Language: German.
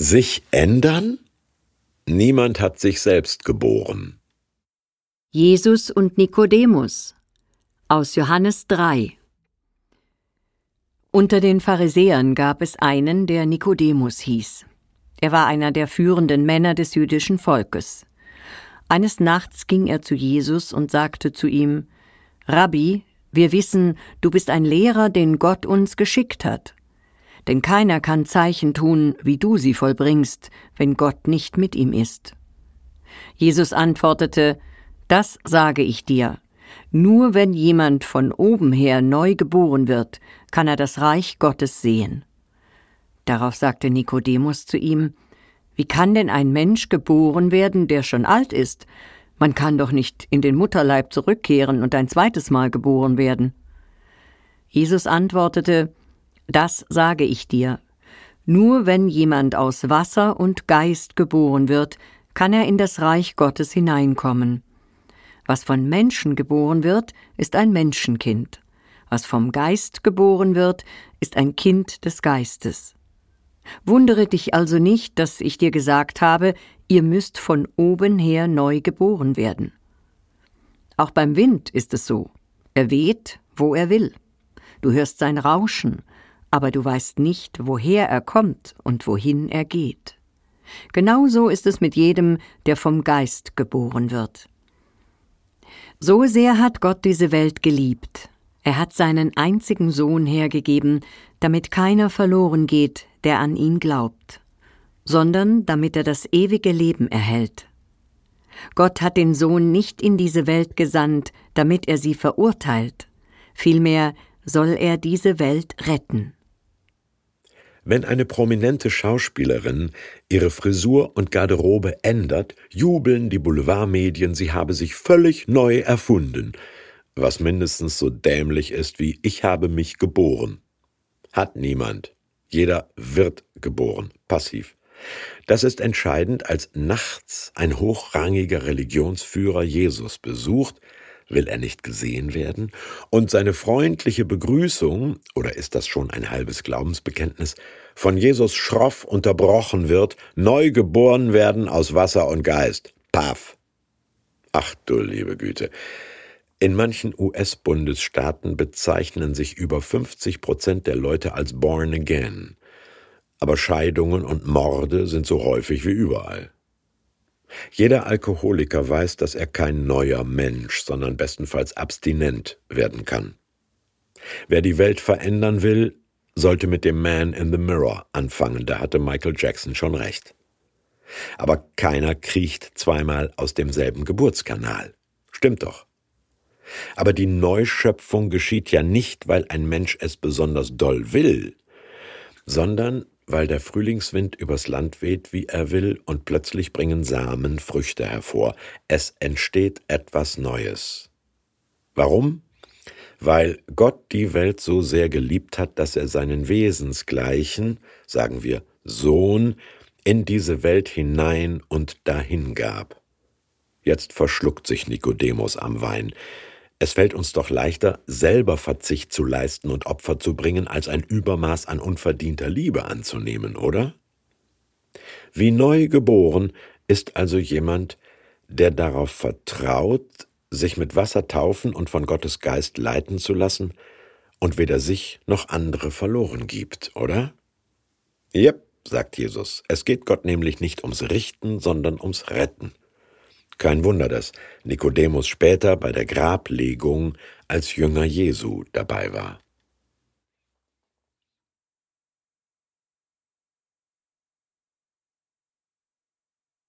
Sich ändern? Niemand hat sich selbst geboren. Jesus und Nikodemus aus Johannes 3 Unter den Pharisäern gab es einen, der Nikodemus hieß. Er war einer der führenden Männer des jüdischen Volkes. Eines Nachts ging er zu Jesus und sagte zu ihm Rabbi, wir wissen, du bist ein Lehrer, den Gott uns geschickt hat. Denn keiner kann Zeichen tun, wie du sie vollbringst, wenn Gott nicht mit ihm ist. Jesus antwortete Das sage ich dir. Nur wenn jemand von oben her neu geboren wird, kann er das Reich Gottes sehen. Darauf sagte Nikodemus zu ihm Wie kann denn ein Mensch geboren werden, der schon alt ist? Man kann doch nicht in den Mutterleib zurückkehren und ein zweites Mal geboren werden. Jesus antwortete Das sage ich dir. Nur wenn jemand aus Wasser und Geist geboren wird, kann er in das Reich Gottes hineinkommen. Was von Menschen geboren wird, ist ein Menschenkind. Was vom Geist geboren wird, ist ein Kind des Geistes. Wundere dich also nicht, dass ich dir gesagt habe, ihr müsst von oben her neu geboren werden. Auch beim Wind ist es so. Er weht, wo er will. Du hörst sein Rauschen, aber du weißt nicht, woher er kommt und wohin er geht. Genauso ist es mit jedem, der vom Geist geboren wird. So sehr hat Gott diese Welt geliebt. Er hat seinen einzigen Sohn hergegeben, damit keiner verloren geht, der an ihn glaubt sondern damit er das ewige Leben erhält. Gott hat den Sohn nicht in diese Welt gesandt, damit er sie verurteilt, vielmehr soll er diese Welt retten. Wenn eine prominente Schauspielerin ihre Frisur und Garderobe ändert, jubeln die Boulevardmedien, sie habe sich völlig neu erfunden, was mindestens so dämlich ist wie ich habe mich geboren. Hat niemand. Jeder wird geboren, passiv. Das ist entscheidend, als nachts ein hochrangiger Religionsführer Jesus besucht, will er nicht gesehen werden, und seine freundliche Begrüßung, oder ist das schon ein halbes Glaubensbekenntnis, von Jesus schroff unterbrochen wird, neu geboren werden aus Wasser und Geist. Paff. Ach du liebe Güte. In manchen US-Bundesstaaten bezeichnen sich über 50 Prozent der Leute als born again aber Scheidungen und Morde sind so häufig wie überall. Jeder Alkoholiker weiß, dass er kein neuer Mensch, sondern bestenfalls abstinent werden kann. Wer die Welt verändern will, sollte mit dem Man in the Mirror anfangen, da hatte Michael Jackson schon recht. Aber keiner kriecht zweimal aus demselben Geburtskanal. Stimmt doch. Aber die Neuschöpfung geschieht ja nicht, weil ein Mensch es besonders doll will, sondern weil der Frühlingswind übers Land weht, wie er will, und plötzlich bringen Samen Früchte hervor. Es entsteht etwas Neues. Warum? Weil Gott die Welt so sehr geliebt hat, dass er seinen Wesensgleichen, sagen wir Sohn, in diese Welt hinein und dahin gab. Jetzt verschluckt sich Nikodemus am Wein. Es fällt uns doch leichter, selber Verzicht zu leisten und Opfer zu bringen, als ein Übermaß an unverdienter Liebe anzunehmen, oder? Wie neu geboren ist also jemand, der darauf vertraut, sich mit Wasser taufen und von Gottes Geist leiten zu lassen und weder sich noch andere verloren gibt, oder? Jep, sagt Jesus, es geht Gott nämlich nicht ums Richten, sondern ums Retten. Kein Wunder, dass Nikodemus später bei der Grablegung als Jünger Jesu dabei war.